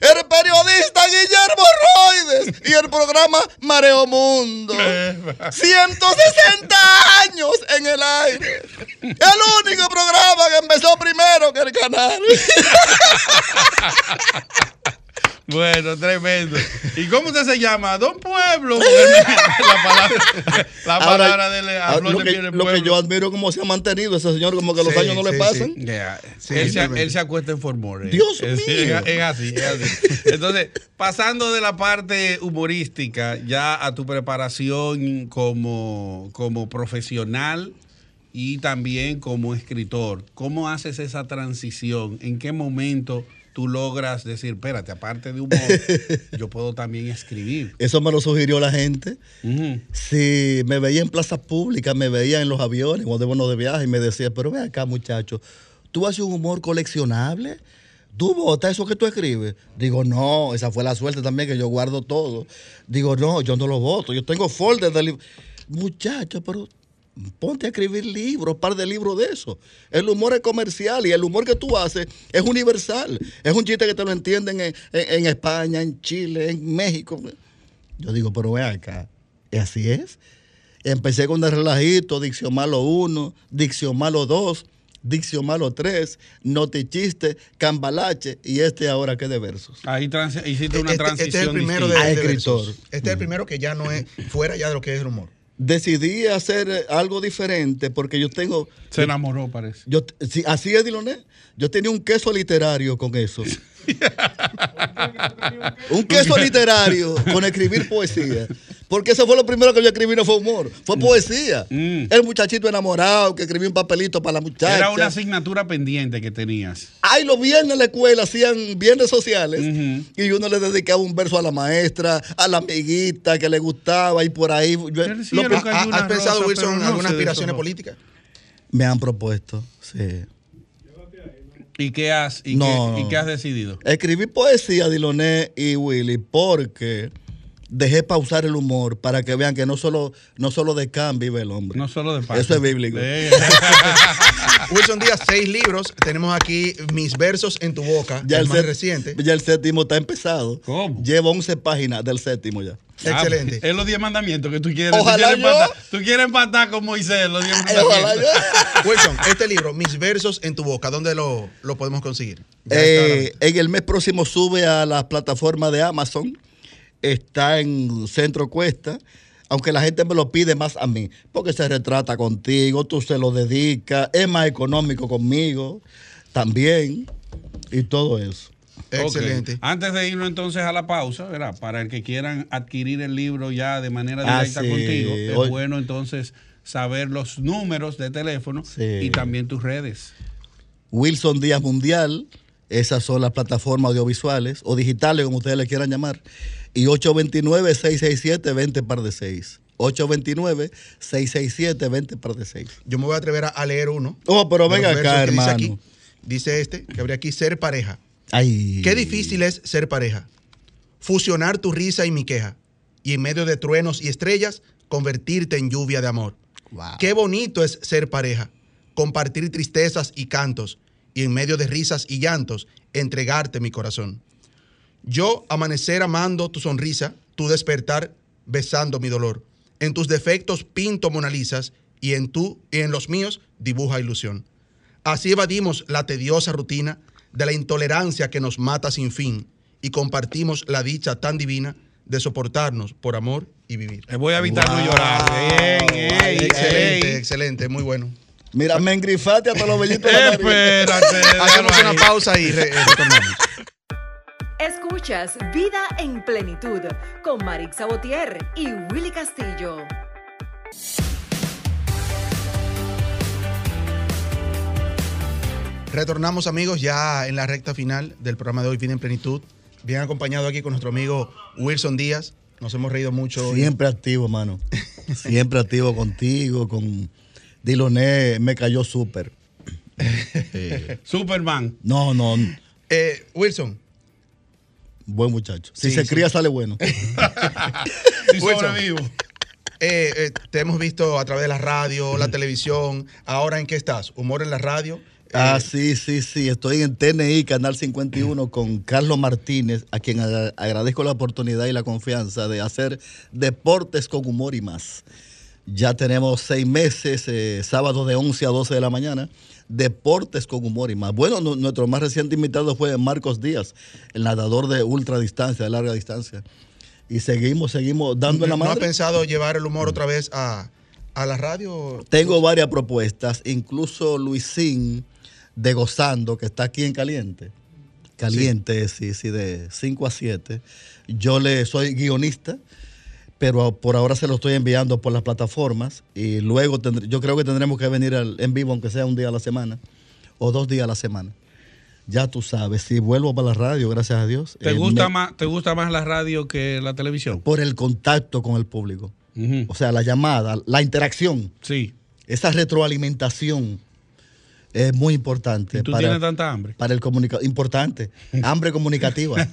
el periodista Guillermo Roides y el programa Mareo Mundo. 160 años en el aire. El único programa que empezó primero que el canal. Bueno, tremendo. ¿Y cómo usted se llama? Don Pueblo. la palabra, la Ahora, palabra de ah, flor lo, de que, piel del lo que pueblo. yo admiro cómo se ha mantenido ese señor, como que los Sí, años no le sí, pasan. Yeah. Él, se, él se acuesta en formol. eh. Dios es, mío. Es, es así, es así. Entonces, pasando de la parte humorística ya a tu preparación como, como profesional y también como escritor, ¿cómo haces esa transición? ¿En qué momento tú logras decir, espérate, aparte de humor, yo puedo también escribir? Eso me lo sugirió la gente. Ujú. Si me veía en plazas públicas, me veía en los aviones cuando íbamos de viaje y me decía, pero ven acá, muchacho, ¿tú haces un humor coleccionable? ¿Tú votas eso que tú escribes? Digo, no, esa fue la suerte también que yo guardo todo. Digo, no, yo no lo voto, yo tengo folders de libros. Muchacho, pero ponte a escribir libros, par de libros de eso. El humor es comercial y el humor que tú haces es universal. Es un chiste que te lo entienden en, en- en España, en Chile, en México. Yo digo, pero ven acá, ¿y así es? Empecé con el relajito, Dicción Malo 1, Dicción Malo 2, Dicción Malo 3, No te chiste, Cambalache y este ahora que de versos. Ahí hiciste una Este, transición. este es el primero de. Ah, de escritor. versos. Este es el primero que ya no es fuera ya de lo que es el humor. Decidí hacer eh, algo diferente porque yo tengo... Se enamoró, parece. Yo, sí, así es, Diloné. Yo tenía un queso literario con eso. un queso literario con escribir poesía. Porque eso fue lo primero que yo escribí, no fue humor, fue poesía. Mm. El muchachito enamorado que escribía un papelito para la muchacha. Era una asignatura pendiente que tenías. Ay, los viernes en la escuela hacían viernes sociales y uno le dedicaba un verso a la maestra, a la amiguita que le gustaba y por ahí. yo- lo- era ¿Ha- cayó ha- una ¿Has pensado, Wilson, en no algunas aspiraciones políticas? me han propuesto, sí. ¿Y qué has, y No. qué, y qué has decidido? Escribí poesía, Diloné y Willy, porque dejé pausar el humor para que vean que no solo, no solo de can vive el hombre. No solo de parte. Eso es bíblico. Wilson Díaz, seis libros. Tenemos aquí Mis versos en tu boca, Ya el, el, más set- reciente. ya el séptimo está empezado. ¿Cómo? Llevo 11 páginas del séptimo ya. Excelente. Ah, es los 10 mandamientos que tú quieres. Ojalá tú, quieres yo. empatar, tú quieres empatar con Moisés, los 10 Ay, ojalá mandamientos. yo- Wilson, este libro, Mis versos en tu boca, ¿dónde lo, lo podemos conseguir? Eh, en el mes próximo sube a la plataforma de Amazon. Está en Centro Cuesta. Aunque la gente me lo pide más a mí, porque se retrata contigo, tú se lo dedicas, es más económico conmigo también, y todo eso. Excelente. Antes de irnos entonces a la pausa, ¿verdad? Para el que quieran adquirir el libro ya de manera Ah, directa sí. contigo, es Hoy- bueno entonces saber los números de teléfono Sí. y también tus redes. Wilson Díaz Mundial, esas son las plataformas audiovisuales o digitales, como ustedes le quieran llamar, y 829-667-20 par de 6. 829-667-20 par de 6. Yo me voy a atrever a, leer uno. Oh, pero venga acá, hermano. aquí. Dice este, que habría aquí ser pareja. Ay. Qué difícil es ser pareja. Fusionar tu risa y mi queja. Y en medio de truenos y estrellas, convertirte en lluvia de amor. Wow. Qué bonito es ser pareja. Compartir tristezas y cantos. Y en medio de risas y llantos, entregarte mi corazón. Yo amanecer amando tu sonrisa, tu despertar besando mi dolor. En tus defectos pinto monalizas y en tú y en los míos dibuja ilusión. Así evadimos la tediosa rutina de la intolerancia que nos mata sin fin y compartimos la dicha tan divina de soportarnos por amor y vivir. Voy a evitar no Wow. llorar. Bien, ey, excelente, ey. excelente, muy bueno. Mira, me engrifate hasta los vellitos de la nariz. Espérate. Hacemos una pausa y re- eh, retornamos. Escuchas Vida en Plenitud con Marix Sabotier y Willy Castillo. Retornamos amigos ya en la recta final del programa de hoy, Vida en Plenitud. Bien acompañado aquí con nuestro amigo Wilson Díaz. Nos hemos reído mucho. hoy. Siempre activo, mano. Siempre activo contigo, con Diloné, me cayó súper. Superman. No, no, Eh, Wilson, buen muchacho. Si Sí, se sí. cría, sale bueno. Wilson. sobrevivo. eh, eh, te hemos visto a través de la radio, la televisión. Ahora, ¿en qué estás? ¿Humor en la radio? Eh, Ah, sí, sí, sí. Estoy en TNI, Canal 51, con Carlos Martínez, a quien agra- agradezco la oportunidad y la confianza de hacer deportes con humor y más. Ya tenemos seis meses, eh, sábado de 11 a 12 de la mañana, deportes con humor y más. Bueno, nu- nuestro más reciente invitado fue Marcos Díaz, el nadador de ultradistancia, de larga distancia. Y seguimos, seguimos dando la ¿No has madre. pensado llevar el humor otra vez a, a la radio? Tengo varias propuestas, incluso Luisín de Gozando, que está aquí en Caliente. Caliente, sí, sí, de 5 a 7. Yo le soy guionista, pero por ahora se lo estoy enviando por las plataformas y luego tendré- yo creo que tendremos que venir al- en vivo, aunque sea un día a la semana o dos días a la semana. Ya tú sabes, si vuelvo para la radio, gracias a Dios. ¿Te eh, gusta, me- más, ¿Te gusta más la radio que la televisión? Por el contacto con el público. O sea, la llamada, la interacción. Sí. esa retroalimentación es muy importante ¿Y tú para, tienes tanta hambre? para el comunicador. Importante. Hambre comunicativa.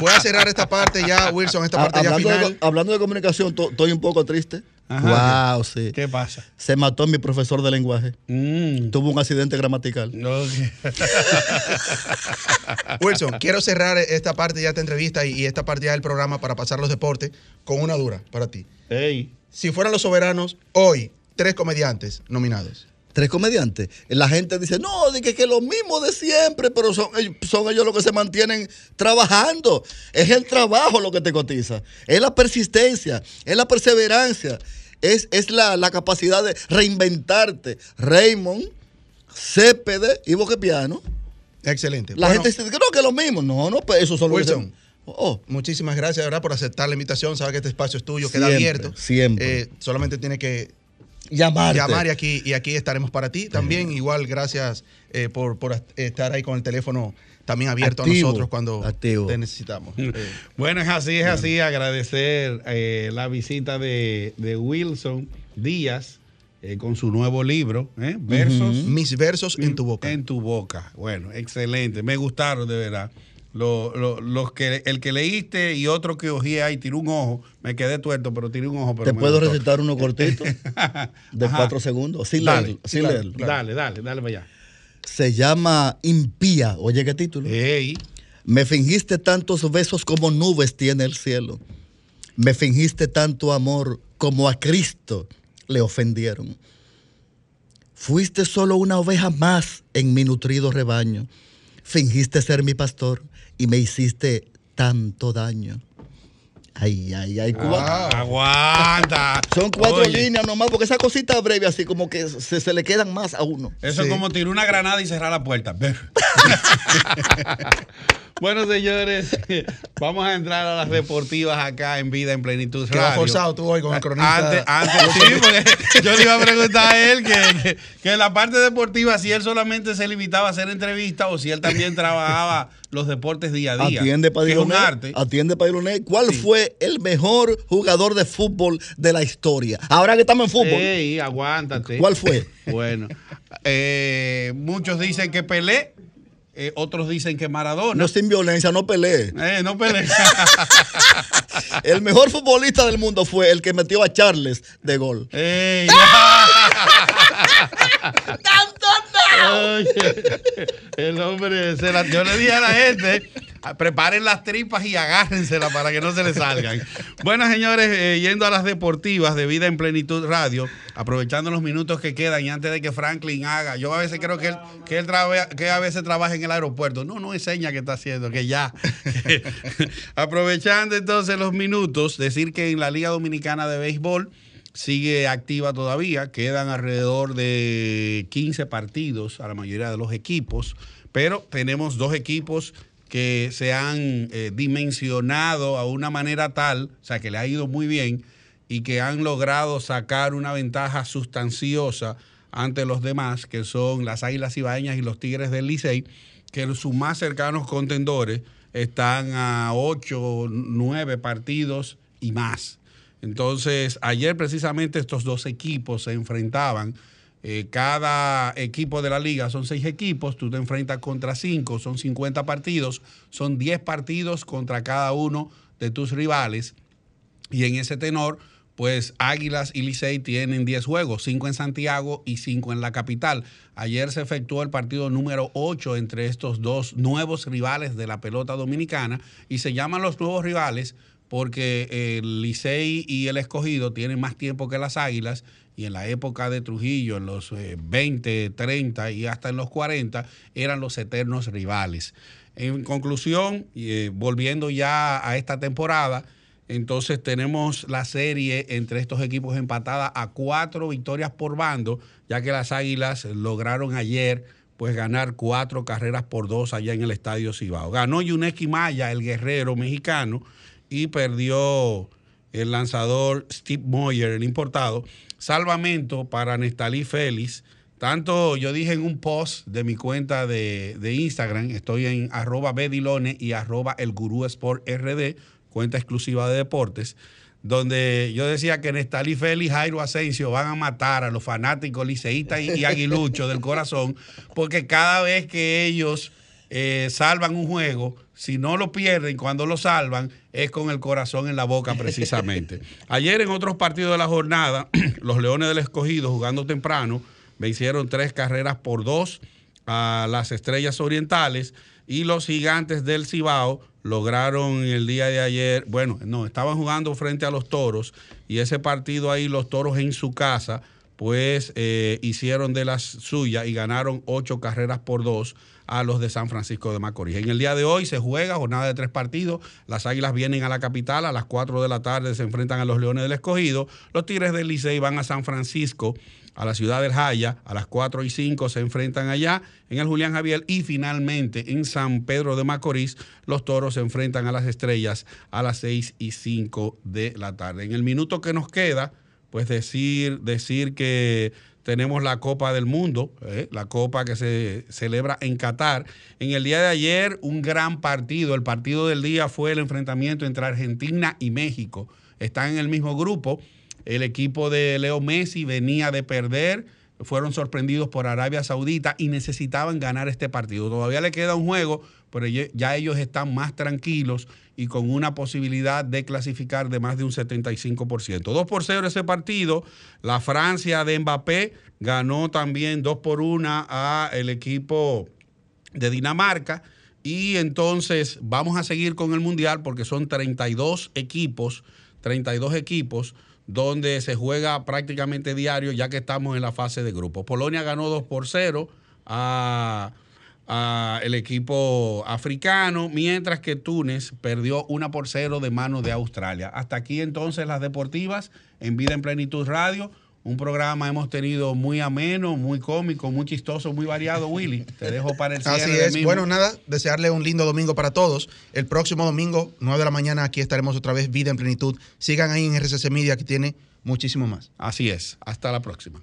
Voy a cerrar esta parte ya, Wilson, esta parte ya hablando, de, final. hablando de comunicación, to- estoy un poco triste. Ajá. wow, sí. ¿Qué pasa? Se mató mi profesor de lenguaje. Mm. Tuvo un accidente gramatical. No, Wilson, quiero cerrar esta parte ya de esta entrevista y, y esta parte ya del programa para pasar los deportes con una dura para ti. Ey. Si fueran los soberanos, hoy, tres comediantes nominados. Tres comediantes. La gente dice, no, de que, que lo mismo de siempre, pero son, ellos- son ellos los que se mantienen trabajando. Es el trabajo lo que te cotiza. Es la persistencia, es la perseverancia, es, es la, la capacidad de reinventarte. Raymond, Cépede y Boquepiano. Excelente. La Bueno, gente dice que no, que es lo mismo. No, no, pues eso son los. Oh, Muchísimas gracias, de ¿verdad? Por aceptar la invitación. Sabes que este espacio es tuyo, queda abierto. siempre. Eh, solamente tiene que llamarte. llamar y aquí, y aquí estaremos para ti. También, igual, gracias eh, por, por estar ahí con el teléfono también abierto Activo, a nosotros cuando activo. te necesitamos. Eh, Bueno, es así, es así. Agradecer eh, la visita de, de Wilson Díaz eh, con su nuevo libro, ¿eh? Versos. Mis versos en tu boca. En tu boca. Bueno, excelente. Me gustaron de verdad. Lo- lo- los que, el que leíste y otro que ojeé ahí, tiré un ojo. Me quedé tuerto, pero tiré un ojo. Pero ¿Te puedo gustó. recitar uno cortito? De Ajá. cuatro segundos. Sin Dale, leerlo. Sin dale, leerlo. Dale, dale, dale para allá. Se llama Impía. Oye, ¿qué título? Ey, Me fingiste tantos besos como nubes tiene el cielo. Me fingiste tanto amor como a Cristo le ofendieron. Fuiste solo una oveja más en mi nutrido rebaño. Fingiste ser mi pastor y me hiciste tanto daño. Ay, ay, ay. Cuba- aguanta. Son cuatro Ah. Oye, líneas nomás, porque esa cosita breve así como que se, se le quedan más a uno. Eso es como tirar una granada y cerrar la puerta. bueno, señores, vamos a entrar a las deportivas acá en Vida en Plenitud Queda Radio. forzado tú hoy con el cronista. Antes, antes sí, porque yo le iba a preguntar a él que, que, que en la parte deportiva, si él solamente se limitaba a hacer entrevistas o si él también trabajaba los deportes día a día. Atiende, Padiloné. arte. Atiende, Padiloné. ¿Cuál Sí. fue el mejor jugador de fútbol de la historia? Ahora que estamos en fútbol. Ey, aguántate. ¿Cuál fue? Bueno, eh, muchos dicen que Pelé, eh, otros dicen que Maradona. No sin violencia, no pelee. Eh, no Pelé. El mejor futbolista del mundo fue el que metió a Charles de gol. Ey, el hombre, se la- yo le dije a la gente, "Ah, preparen las tripas y agárrenselas para que no se le salgan. Bueno, señores, eh, yendo a las deportivas de Vida en Plenitud Radio, aprovechando los minutos que quedan y antes de que Franklin haga, yo a veces creo que él, que él traba- que a veces trabaja en el aeropuerto. No, no es seña que está haciendo, que ya. Aprovechando entonces los minutos, decir que en la Liga Dominicana de Béisbol, sigue activa todavía, quedan alrededor de 15 partidos a la mayoría de los equipos, pero tenemos dos equipos que se han eh, dimensionado a una manera tal, o sea, que le ha ido muy bien y que han logrado sacar una ventaja sustanciosa ante los demás, que son las Águilas Ibaeñas y los Tigres del Licey, que sus más cercanos contendores están a 8, 9 partidos y más. Entonces, ayer precisamente estos dos equipos se enfrentaban. Eh, cada equipo de la liga son seis equipos, tú te enfrentas contra cinco, son 50 partidos, son 10 partidos contra cada uno de tus rivales. Y en ese tenor, pues Águilas y Licey tienen 10 juegos, 5 en Santiago y 5 en la capital. Ayer se efectuó el partido número 8 entre estos dos nuevos rivales de la pelota dominicana y se llaman los nuevos rivales porque el Licey y el Escogido tienen más tiempo que las Águilas y en la época de Trujillo, en los eh, 20, 30 y hasta en los 40, eran los eternos rivales. En conclusión, eh, volviendo ya a esta temporada, entonces tenemos la serie entre estos equipos empatada a cuatro victorias por bando, ya que las Águilas lograron ayer pues ganar cuatro carreras por dos allá en el Estadio Cibao. Ganó Yuneski Maya, el guerrero mexicano, y perdió el lanzador Steve Moyer, el importado. Salvamento para Nestalí Félix. Tanto yo dije en un post de mi cuenta de, de Instagram, estoy en arroba bedilone y arroba el gurú sport rd, cuenta exclusiva de deportes, donde yo decía que Nestalí Félix y Jairo Asensio van a matar a los fanáticos liceístas y, y aguiluchos del corazón, porque cada vez que ellos eh, salvan un juego, si no lo pierden cuando lo salvan, es con el corazón en la boca precisamente. Ayer en otros partidos de la jornada, los Leones del Escogido jugando temprano, vencieron tres carreras por dos a las Estrellas Orientales y los Gigantes del Cibao lograron el día de ayer, bueno, no, estaban jugando frente a los Toros y ese partido ahí los Toros en su casa pues eh, hicieron de las suyas y ganaron ocho carreras por dos a los de San Francisco de Macorís. En el día de hoy se juega jornada de tres partidos. Las Águilas vienen a la capital a las 4 de la tarde, se enfrentan a los Leones del Escogido. Los Tigres del Licey van a San Francisco, a la ciudad del Jaya, a las 4 y 5 se enfrentan allá en el Julián Javier y finalmente en San Pedro de Macorís los Toros se enfrentan a las Estrellas a las 6 y 5 de la tarde. En el minuto que nos queda, pues decir, decir que tenemos la Copa del Mundo, ¿eh? la Copa que se celebra en Qatar. En el día de ayer, un gran partido. El partido del día fue el enfrentamiento entre Argentina y México. Están en el mismo grupo. El equipo de Leo Messi venía de perder, fueron sorprendidos por Arabia Saudita y necesitaban ganar este partido. Todavía le queda un juego, pero ya ellos están más tranquilos y con una posibilidad de clasificar de más de un 75%. 2 por 0 ese partido. La Francia de Mbappé ganó también 2 por 1 a el equipo de Dinamarca. Y entonces vamos a seguir con el Mundial porque son 32 equipos, 32 equipos donde se juega prácticamente diario ya que estamos en la fase de grupo. Polonia ganó 2 por 0 a, el equipo africano, mientras que Túnez perdió 1 por 0 de mano de Australia. Hasta aquí entonces las deportivas en Vida en Plenitud Radio. Un programa hemos tenido muy ameno, muy cómico, muy chistoso, muy variado, Willy. Te dejo para el cierre Así es. Bueno, nada, desearle un lindo domingo para todos. El próximo domingo, 9 de la mañana, aquí estaremos otra vez, Vida en Plenitud. Sigan ahí en RCC Media, que tiene muchísimo más. Así es. Hasta la próxima.